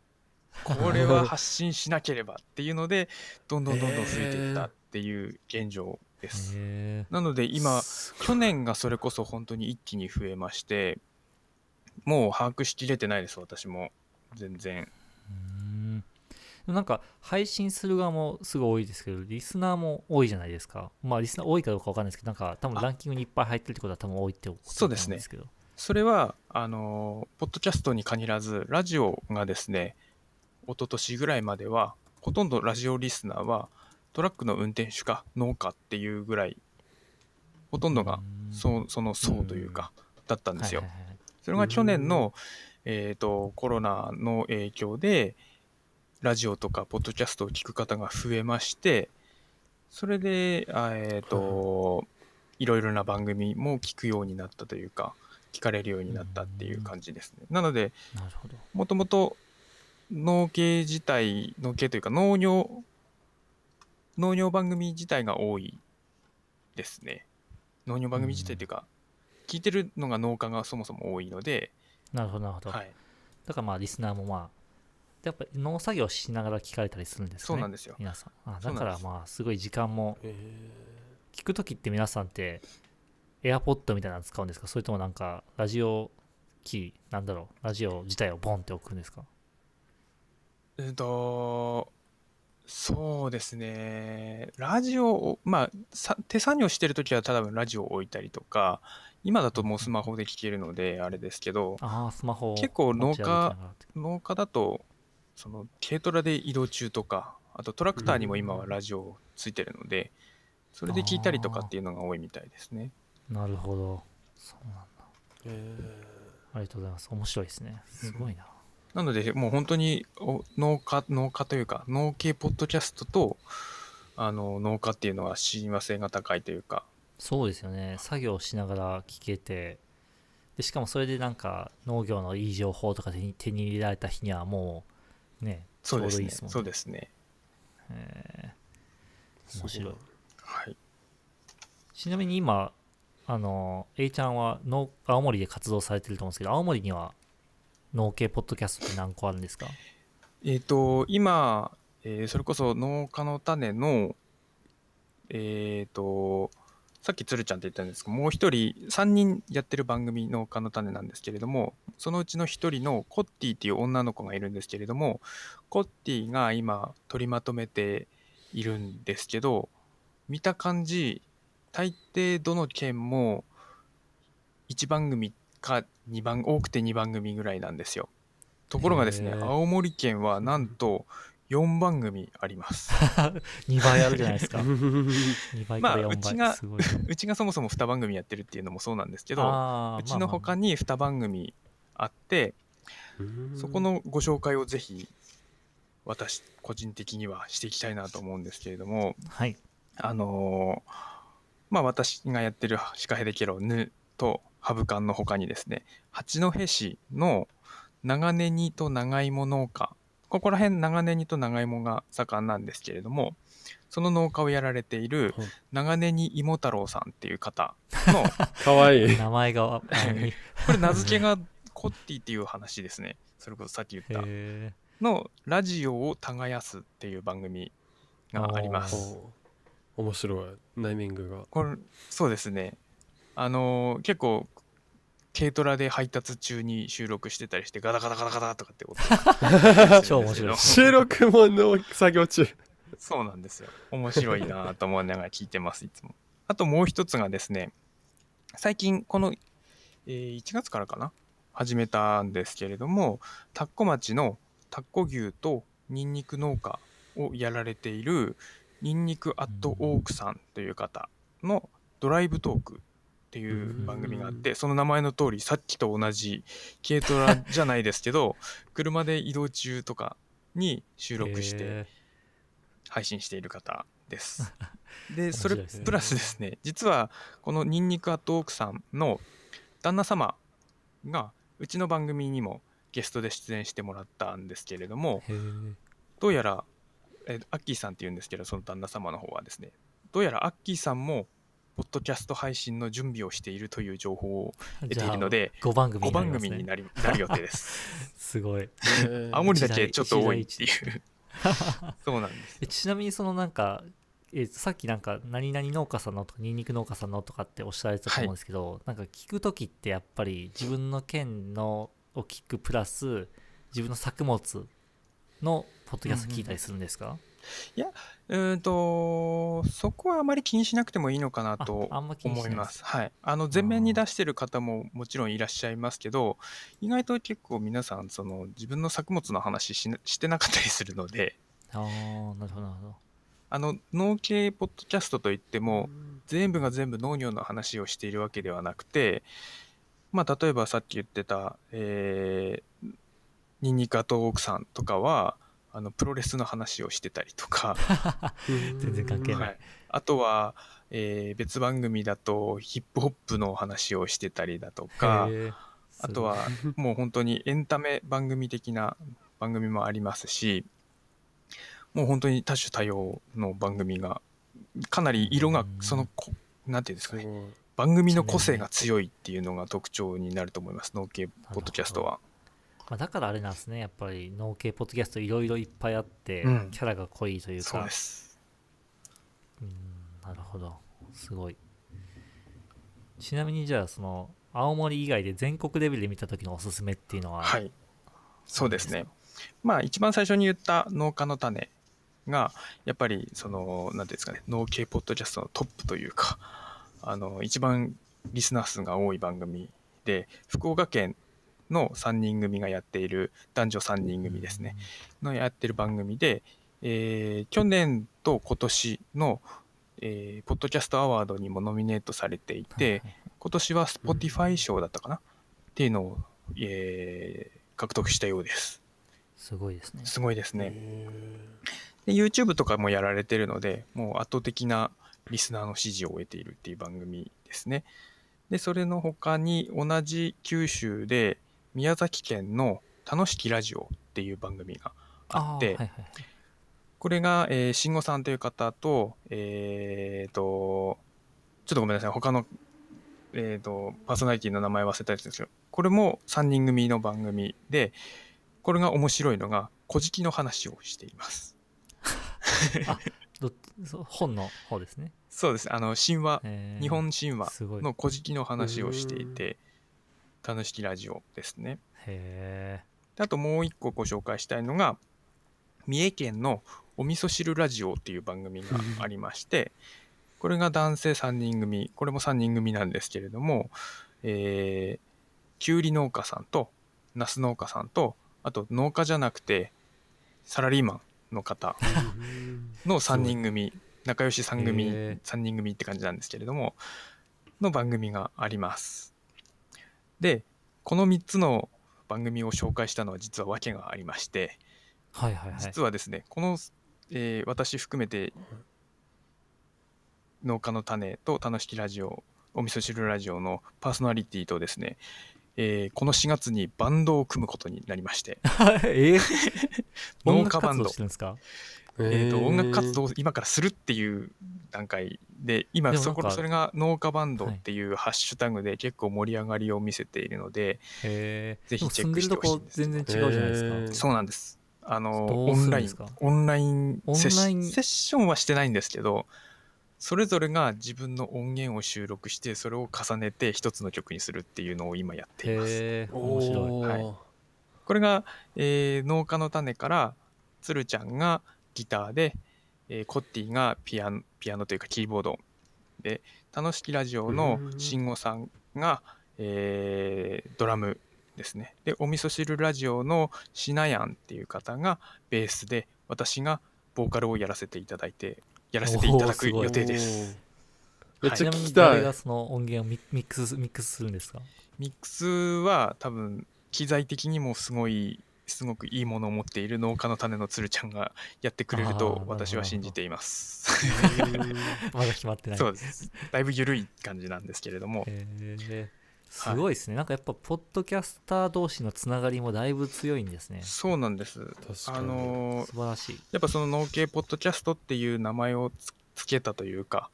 [SPEAKER 3] これは発信しなければっていうので、どんどんどんどん増えていったっていう現状です。
[SPEAKER 1] へ
[SPEAKER 3] なので今、去年がそれこそ本当に一気に増えまして、もう把握しきれてないです、私も。全然。
[SPEAKER 1] なんか配信する側もすごい多いですけど、リスナーも多いじゃないですか。まあリスナー多いかどうかわかんないですけど、なんか多分ランキングにいっぱい入ってるってことは多分多いってこと
[SPEAKER 3] そうですね
[SPEAKER 1] なんですけど。
[SPEAKER 3] それは、あの、ポッドキャストに限らず、ラジオがですね、一昨年ぐらいまではほとんどラジオリスナーはトラックの運転手か農家っていうぐらいほとんどが
[SPEAKER 1] うん
[SPEAKER 3] そその層というかだったんですよ。それが去年の、えー、とコロナの影響でラジオとかポッドキャストを聞く方が増えましてそれで、あえーといろいろな番組も聞くようになったというか聞かれるようになったっていう感じですね。なのでもともと農系自体農系というか農業農業番組自体が多いですね。農業番組自体というか、聞いてるのが農家がそもそも多いので、
[SPEAKER 1] なるほどなるほど、
[SPEAKER 3] はい、
[SPEAKER 1] だからまあリスナーもまあやっぱ農作業しながら聞かれたりするんですかね。
[SPEAKER 3] そうなんですよ。
[SPEAKER 1] 皆さん。あだからまあすごい時間も
[SPEAKER 2] え
[SPEAKER 1] 聞くときって皆さんって AirPod みたいなの使うんですか？それともなんかラジオキーなんだろう？ラジオ自体をボンって置くんですか？
[SPEAKER 3] えっと、そうですね、ラジオを、まあ、さ手作業してるときは多分ラジオを置いたりとか、今だともうスマホで聞けるので、あれですけど、
[SPEAKER 1] ああスマホを
[SPEAKER 3] 結構農家農家だと、その軽トラで移動中とか、あとトラクターにも今はラジオついてるので、それで聞いたりとかっていうのが多いみたいですね。
[SPEAKER 1] なるほど。そうなんだ。
[SPEAKER 2] ー。え
[SPEAKER 1] ありがとうございます。面白いですね。すごいな、
[SPEAKER 3] なので、もう本当にお農家、農家というか、農系ポッドキャストと、あの農家っていうのは親和性が高いというか、
[SPEAKER 1] そうですよね作業しながら聞けてでしかもそれでなんか農業のいい情報とか手に手に入れられた日にはもうね。ちょうどいいですもんね
[SPEAKER 3] そうですね。
[SPEAKER 1] え
[SPEAKER 2] ー
[SPEAKER 1] 面白い
[SPEAKER 3] はい。
[SPEAKER 1] ーちなみに今あの A ちゃんは農青森で活動されてると思うんですけど青森には農系ポッドキャストって何個あるんですか？
[SPEAKER 3] えっ、と、今、えーそれこそ農家の種の、えっ、と、さっき鶴ちゃんって言ったんですけど、もう一人、3人やってる番組、農家の種なんですけれども、そのうちの一人のコッティっていう女の子がいるんですけれども、コッティが今取りまとめているんですけど、見た感じ、大抵どの県も1番組か2番、多くて2番組ぐらいなんですよ。ところがですね青森県はなんと4番組あります。
[SPEAKER 1] 2倍あるじゃないですか。
[SPEAKER 2] ー
[SPEAKER 1] 2倍から
[SPEAKER 3] まあ
[SPEAKER 1] 4
[SPEAKER 3] うちがうちがそもそも2番組やってるっていうのもそうなんですけど、うちの他
[SPEAKER 1] に
[SPEAKER 3] に2番組あって、そこのご紹介をぜひ私個人的にはしていきたいなと思うんですけれども
[SPEAKER 1] はい。
[SPEAKER 3] あのーまあ私がやってるシカヘデケロヌとハブカンの他にですね八戸市の長ネギと長芋農家ここら辺長ネギと長芋が盛んなんですけれどもその農家をやられている
[SPEAKER 2] はい
[SPEAKER 3] 長ネギ芋太郎さんっていう方の
[SPEAKER 2] かわいい。
[SPEAKER 1] 名前があ
[SPEAKER 3] これ名付けがコッティっていう話ですねそれこそさっき言った
[SPEAKER 1] へ
[SPEAKER 3] のラジオを耕すっていう番組があります。
[SPEAKER 2] お面白い。ネーミングが。
[SPEAKER 3] これそうですね。あのー結構軽トラで配達中に収録してたりしてガタガタガタガタとかって音が
[SPEAKER 1] 超面白い
[SPEAKER 2] 収録もの作業中。
[SPEAKER 3] そうなんですよ。面白いなと思いながら聞いてますいつも。あともう一つがですね最近この、えー1月からかな？始めたんですけれども田子町の田子牛とニンニク農家をやられているニンニクアットオークさんという方のドライブトークっていう番組があってその名前の通りさっきと同じ軽トラじゃないですけど 車で移動中とかに収録して
[SPEAKER 1] へ
[SPEAKER 3] 配信している方です。で、
[SPEAKER 1] 面
[SPEAKER 3] それプラスですね、実はこのニンニクアットオークさんの旦那様がうちの番組にもゲストで出演してもらったんですけれども、どうやら、えアッキーさんっていうんですけど、その旦那様の方はですね、どうやらアッキーさんも、ポッドキャスト配信の準備をしているという情報を得ているので、
[SPEAKER 1] 5番組
[SPEAKER 3] 5番
[SPEAKER 1] になり
[SPEAKER 3] 組になり なる予定です。
[SPEAKER 1] すごい
[SPEAKER 3] 青森だけちょっと多いっていう。そうなんです。
[SPEAKER 1] えちなみにそのなんかえさっきなんか何々農家さんのとかニンニク農家さんのとかっておっしゃられてたと思うんですけど、なんか聞く時ってやっぱり自分の県のを聞くプラス自分の作物のポッドキャスト聞いたりするんですか、
[SPEAKER 3] うーんとそこはあまり気にしなくてもいいのかな
[SPEAKER 1] あ
[SPEAKER 3] と
[SPEAKER 1] あんま気にしないで
[SPEAKER 3] 思いますす。はい。あの前面に出してる方ももちろんいらっしゃいますけど、意外と結構皆さんその自分の作物の話しなしてなかったりするので、
[SPEAKER 1] ああなるほどなるほど
[SPEAKER 3] あの農系ポッドキャストといっても全部が全部農業の話をしているわけではなくて、まあ例えばさっき言ってた、えー、ニンニカと奥さんとかはあのプロレスの話をしてたりとか。
[SPEAKER 1] 全然関係ない。
[SPEAKER 3] はい、あとは、えー別番組だとヒップホップの話をしてたりだとか。あとはもう本当にエンタメ番組的な番組もありますしもう本当に多種多様の番組がかなり色が
[SPEAKER 1] うん。
[SPEAKER 3] そのこなんていうんですかね。番組の個性が強いっていうのが特徴になると思います。農系ポッドキャストは。
[SPEAKER 1] まあ、だからあれなんですね。やっぱり農系ポッドキャストいろいろいっぱいあって、
[SPEAKER 3] うん。
[SPEAKER 1] キャラが濃いという
[SPEAKER 3] そう
[SPEAKER 1] か
[SPEAKER 3] です。
[SPEAKER 1] うんなるほど。すごい。ちなみにじゃあその青森以外で全国レベルで見た時のおすすめっていうのは
[SPEAKER 3] はい。そうですね。まあ一番最初に言った農家の種がやっぱりその何ていうんですかね農系ポッドキャストのトップというかあの一番リスナー数が多い番組で福岡県の3人組がやっている男女3人組ですねのやってる番組で、えー去年と今年の、えーポッドキャストアワードにもノミネートされていて、今年は Spotify 賞だったかな、っていうのを、えー獲得したようです。
[SPEAKER 1] すごいですね
[SPEAKER 3] すごいですね。
[SPEAKER 2] へ
[SPEAKER 3] で YouTube とかもやられてるので、もう圧倒的なリスナーの支持を得ているっていう番組ですね。で、それの他に同じ九州で宮崎県の楽しきラジオっていう番組があって、
[SPEAKER 1] ーはいはいはい。
[SPEAKER 3] これが、えー、慎吾さんという方と、えー、と、ちょっとごめんなさい、他の、えー、と、パーソナリティの名前忘れたんですけど、これも3人組の番組で、これが面白いのが、古事記の話をしています。
[SPEAKER 1] どそう本の方ですね、
[SPEAKER 3] そうです。あの、神話、
[SPEAKER 1] えー
[SPEAKER 3] 日本神話の古事記の話をしていて、楽しきラジオですね。
[SPEAKER 1] へ
[SPEAKER 3] であともう一個ご紹介したいのが、三重県のお味噌汁ラジオっていう番組がありまして、これが男性3人組、これも3人組なんですけれども、えー、きゅうり農家さんと、ナス農家さんと、あと農家じゃなくて、サラリーマンの方
[SPEAKER 2] ー
[SPEAKER 3] の3人組、仲良し3組、
[SPEAKER 1] へ
[SPEAKER 3] 3人組って感じなんですけれども、の番組があります。で、この3つの番組を紹介したのは実は訳がありまして、
[SPEAKER 1] ーはいはいはい。
[SPEAKER 3] 実はですね、この、えー私含めて、農家の種と楽しきラジオ、お味噌汁ラジオのパーソナリティとですね、えーこの4月にバンドを組むことになりまして、
[SPEAKER 1] えー、
[SPEAKER 3] 農
[SPEAKER 1] 音楽活動
[SPEAKER 3] 家バンドえー、と音楽活動を今からするっていう段階で今そこそれが農家バンドっていうハッシュタグで結構盛り上がりを見せているので、
[SPEAKER 1] へえ
[SPEAKER 3] ぜひチェックしてほしいんです
[SPEAKER 1] 全然違うじゃないですか、
[SPEAKER 3] そうなんです。あのオンラインオンライン。セッションはしてないんですけどそれぞれが自分の音源を収録してそれを重ねて一つの曲にするっていうのを今やっています。
[SPEAKER 1] 面白い。
[SPEAKER 3] はい。これが、えー農家の種からつるちゃんがギターで、えーコッティがピアノピアノというかキーボードで楽しきラジオの
[SPEAKER 2] うん。
[SPEAKER 3] 慎吾さんが、えードラムですね。でお味噌汁ラジオのしなやんっていう方がベースで私がボーカルをやらせていただいてやらせていただく予定です。
[SPEAKER 2] めっちゃ聞きたい。
[SPEAKER 1] 誰がその音源をミミックスミックスするんですか？
[SPEAKER 3] ミックスは多分機材的にもすごいすごくいいものを持っている農家の種のつるちゃんがやってくれると私は信じています。
[SPEAKER 1] まだ決まってない。
[SPEAKER 3] そうです。だいぶ緩い感じなんですけれども、
[SPEAKER 1] へえすごいですね、なんかやっぱポッドキャスター同士のつながりもだいぶ強いんですね。
[SPEAKER 3] そうなんです。
[SPEAKER 2] 確か
[SPEAKER 3] あ
[SPEAKER 2] に
[SPEAKER 3] のー
[SPEAKER 1] 素晴らしい。
[SPEAKER 3] やっぱその農系ポッドキャストっていう名前をつつけたというか、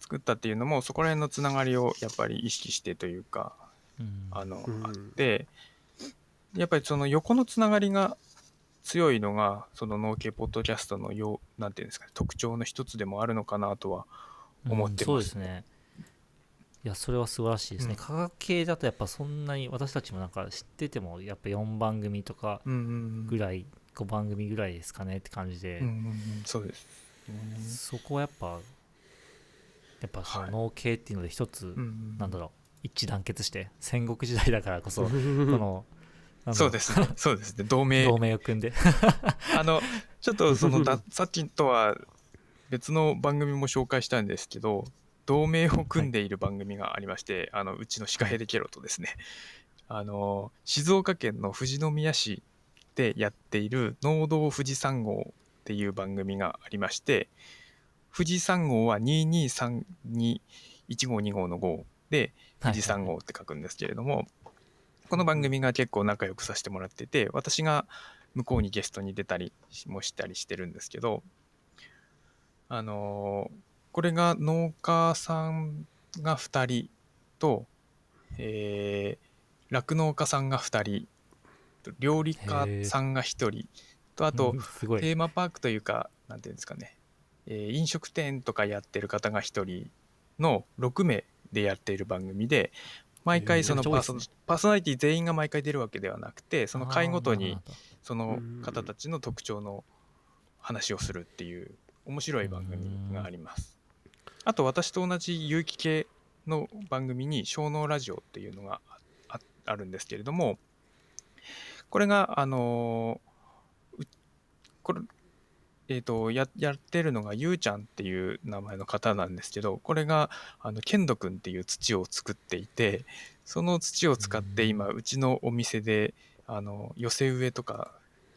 [SPEAKER 3] 作ったっていうのもそこら辺のつながりをやっぱり意識してというか、
[SPEAKER 1] うん。
[SPEAKER 3] あの、
[SPEAKER 2] うん。
[SPEAKER 3] あってやっぱりその横のつながりが強いのがその農系ポッドキャストのようなんていうんですかね特徴の一つでもあるのかなとは思ってます
[SPEAKER 1] うんそうですねいやそれは素晴らしいですね、
[SPEAKER 3] うん。
[SPEAKER 1] 科学系だとやっぱそんなに私たちもなんか知っててもやっぱ4番組とか
[SPEAKER 3] うんうんうん。
[SPEAKER 1] ぐらい個番組ぐらいですかねって感じで、
[SPEAKER 3] うんうんうん、そうです、
[SPEAKER 1] そこはやっぱやっぱその系っていうので一つ、
[SPEAKER 3] うんうん
[SPEAKER 1] なんだろう一致団結して戦国時代だからこそ この
[SPEAKER 3] そうですね。そうですね。同盟。
[SPEAKER 1] 同盟を組んで。
[SPEAKER 3] あのちょっとそのだ さっきとは別の番組も紹介したんですけど同盟を組んでいる番組がありまして、あのうちのシカヘデケロとですね。あの静岡県の富士宮市でやっている「農道富士山号」っていう番組がありまして富士山号は22321525の号で富士山号って書くんですけれども、この番組が結構仲良くさせてもらってて私が向こうにゲストに出たりもしたりしてるんですけどあのーこれが農家さんが2人とえー酪農家さんが2人と料理家さんが1人。とあと、
[SPEAKER 1] うん
[SPEAKER 3] テーマパークというか、なんていうんですかね、えー飲食店とかやってる方が1人の6名でやっている番組で、毎回そのパーソパーソナリティ全員が毎回出るわけではなくて、その回ごとにその方たちの特徴の話をするっていう面白い番組があります。あと私と同じ有機系の番組に小脳ラジオっていうのがあああるんですけれども、これがあのこれえー、とややってるのがゆうちゃんっていう名前の方なんですけどこれがあのケンドくんっていう土を作っていてその土を使って今うちのお店であの寄せ植えとか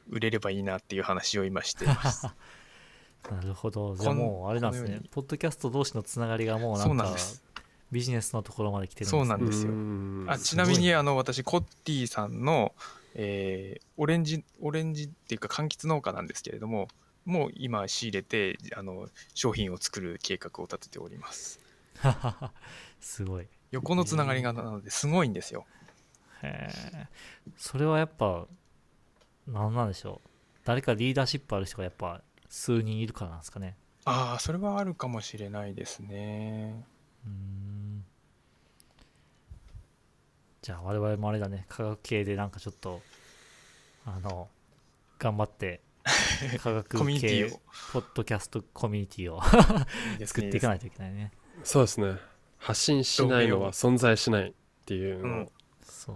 [SPEAKER 3] 売れればいいなっていう話を今しています。
[SPEAKER 1] なるほど。じゃあもうあれなんですね。ポッドキャスト同士のつながりがもうな
[SPEAKER 3] そう
[SPEAKER 1] んか
[SPEAKER 3] なんです。
[SPEAKER 1] ビジネスのところまで来てるんです
[SPEAKER 3] そうなん
[SPEAKER 1] ね
[SPEAKER 3] ですよ。
[SPEAKER 2] うん。
[SPEAKER 3] あちなみにあの私コッティさんの、えーオレンジオレンジっていうか柑橘農家なんですけれどももう今仕入れてあの商品を作る計画を立てております。
[SPEAKER 1] すごい。
[SPEAKER 3] 横のつながりがなのですごいんですよ。
[SPEAKER 1] へえそれはやっぱ何なんでしょう。誰かリーダーシップある人がやっぱ数人いるからなんですかね。
[SPEAKER 3] ああそれはあるかもしれないですね。
[SPEAKER 1] うーん。じゃあ我々もあれだね。科学系でなんかちょっとあの頑張って 科学
[SPEAKER 3] コミュニティ
[SPEAKER 1] 系
[SPEAKER 3] を。
[SPEAKER 1] ポッドキャストコミュニティを作
[SPEAKER 3] ね。
[SPEAKER 1] っていかないといけないね。
[SPEAKER 2] そうですね。発信しないのは存在しないっていうのを、
[SPEAKER 1] そう。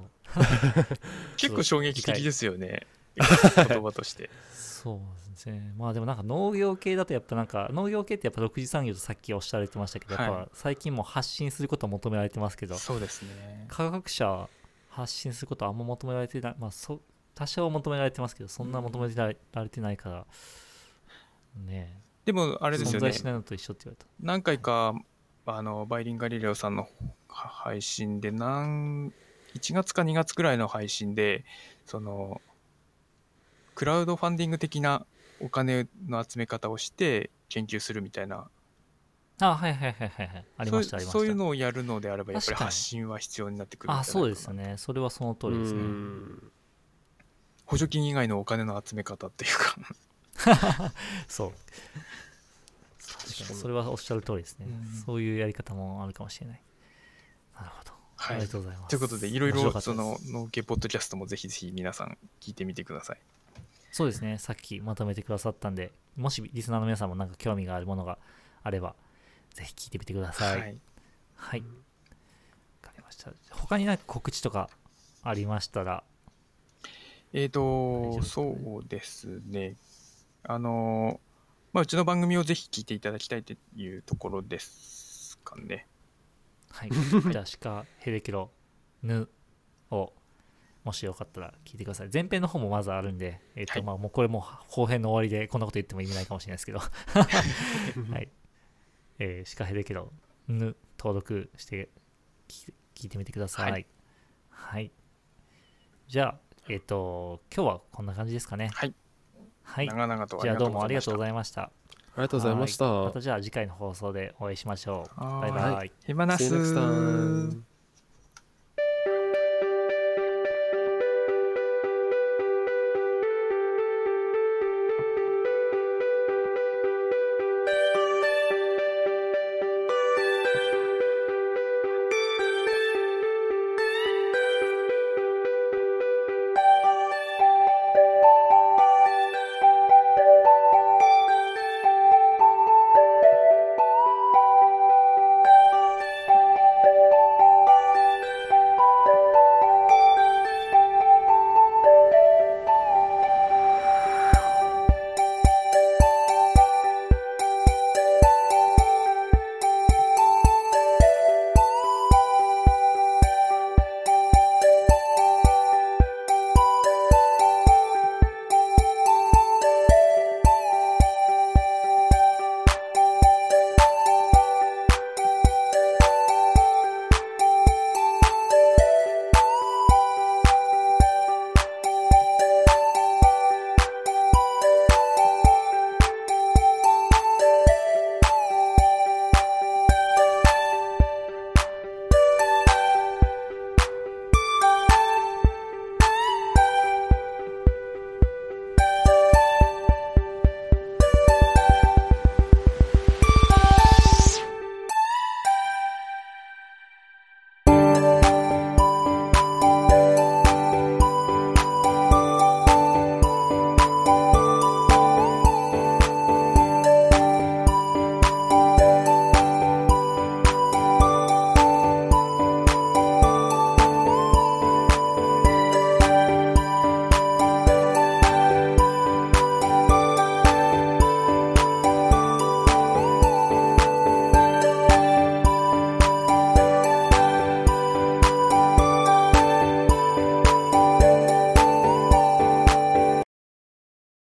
[SPEAKER 3] 結構衝撃的ですよね 言葉として。
[SPEAKER 1] そうですね。まあでもなんか農業系だとやっぱなんか農業系ってやっぱ独自産業とさっきおっしゃられてましたけど、やっ
[SPEAKER 3] はい
[SPEAKER 1] ぱ最近も発信することは求められてますけど
[SPEAKER 3] そうですね。
[SPEAKER 1] 科学者は発信することはあんま求められてないまあそ多少求められてますけどそんな求められてないからね。
[SPEAKER 3] でもあ
[SPEAKER 1] あ
[SPEAKER 3] れですよね。
[SPEAKER 1] 存在しないのと一緒って言われた。
[SPEAKER 3] 何回かあのバイリンガリレオさんのは配信で何1月か2月くらいの配信でそのクラウドファンディング的なお金の集め方をして研究するみたいな。
[SPEAKER 1] あはいはいはいはいはい。ありましたありました。
[SPEAKER 3] そういうのをやるのであればやっぱり発信は必要になってくる
[SPEAKER 1] あそうですよね。それはその通りですね。
[SPEAKER 2] うん。
[SPEAKER 3] 補助金以外のお金の集め方っていうか。
[SPEAKER 1] そう。確かにそれはおっしゃる通りですね、
[SPEAKER 3] うん。
[SPEAKER 1] そういうやり方もあるかもしれない。なるほど、
[SPEAKER 3] はい。
[SPEAKER 1] ありがとうございます。
[SPEAKER 3] ということでいろいろその農系ポッドキャストもぜひぜひ皆さん聞いてみてください
[SPEAKER 1] そうですね。さっきまとめてくださったんでもしリスナーの皆さんもなんか興味があるものがあればぜひ聞いてみてください。
[SPEAKER 3] はい。
[SPEAKER 1] はい。わかりました。他になんか告知とかありましたら？
[SPEAKER 3] えー
[SPEAKER 1] 大丈夫
[SPEAKER 3] と、
[SPEAKER 1] ね？
[SPEAKER 3] そうですね。あの、まあ、うちの番組をぜひ聞いていただきたいというところですかね。
[SPEAKER 1] はい。じゃあ鹿ヘレキロヌをもしよかったら聞いてください。前編の方もまずあるんで、えっと
[SPEAKER 3] はい。
[SPEAKER 1] まあもうこれもう後編の終わりでこんなこと言っても意味ないかもしれないですけど。はい。えー、鹿ヘレキロヌ登録して聞い聞いてみてください。
[SPEAKER 3] は
[SPEAKER 1] はい。い、じゃあえっ、と今日はこんな感じですかね。
[SPEAKER 3] はい。
[SPEAKER 1] はい。
[SPEAKER 3] 長々とあ
[SPEAKER 1] じゃあどうもありがとうご
[SPEAKER 3] い
[SPEAKER 1] ざいました。
[SPEAKER 2] ありがとうございました。
[SPEAKER 1] はい。またじゃあ次回の放送でお会いしましょう。バイバイ。
[SPEAKER 3] はい。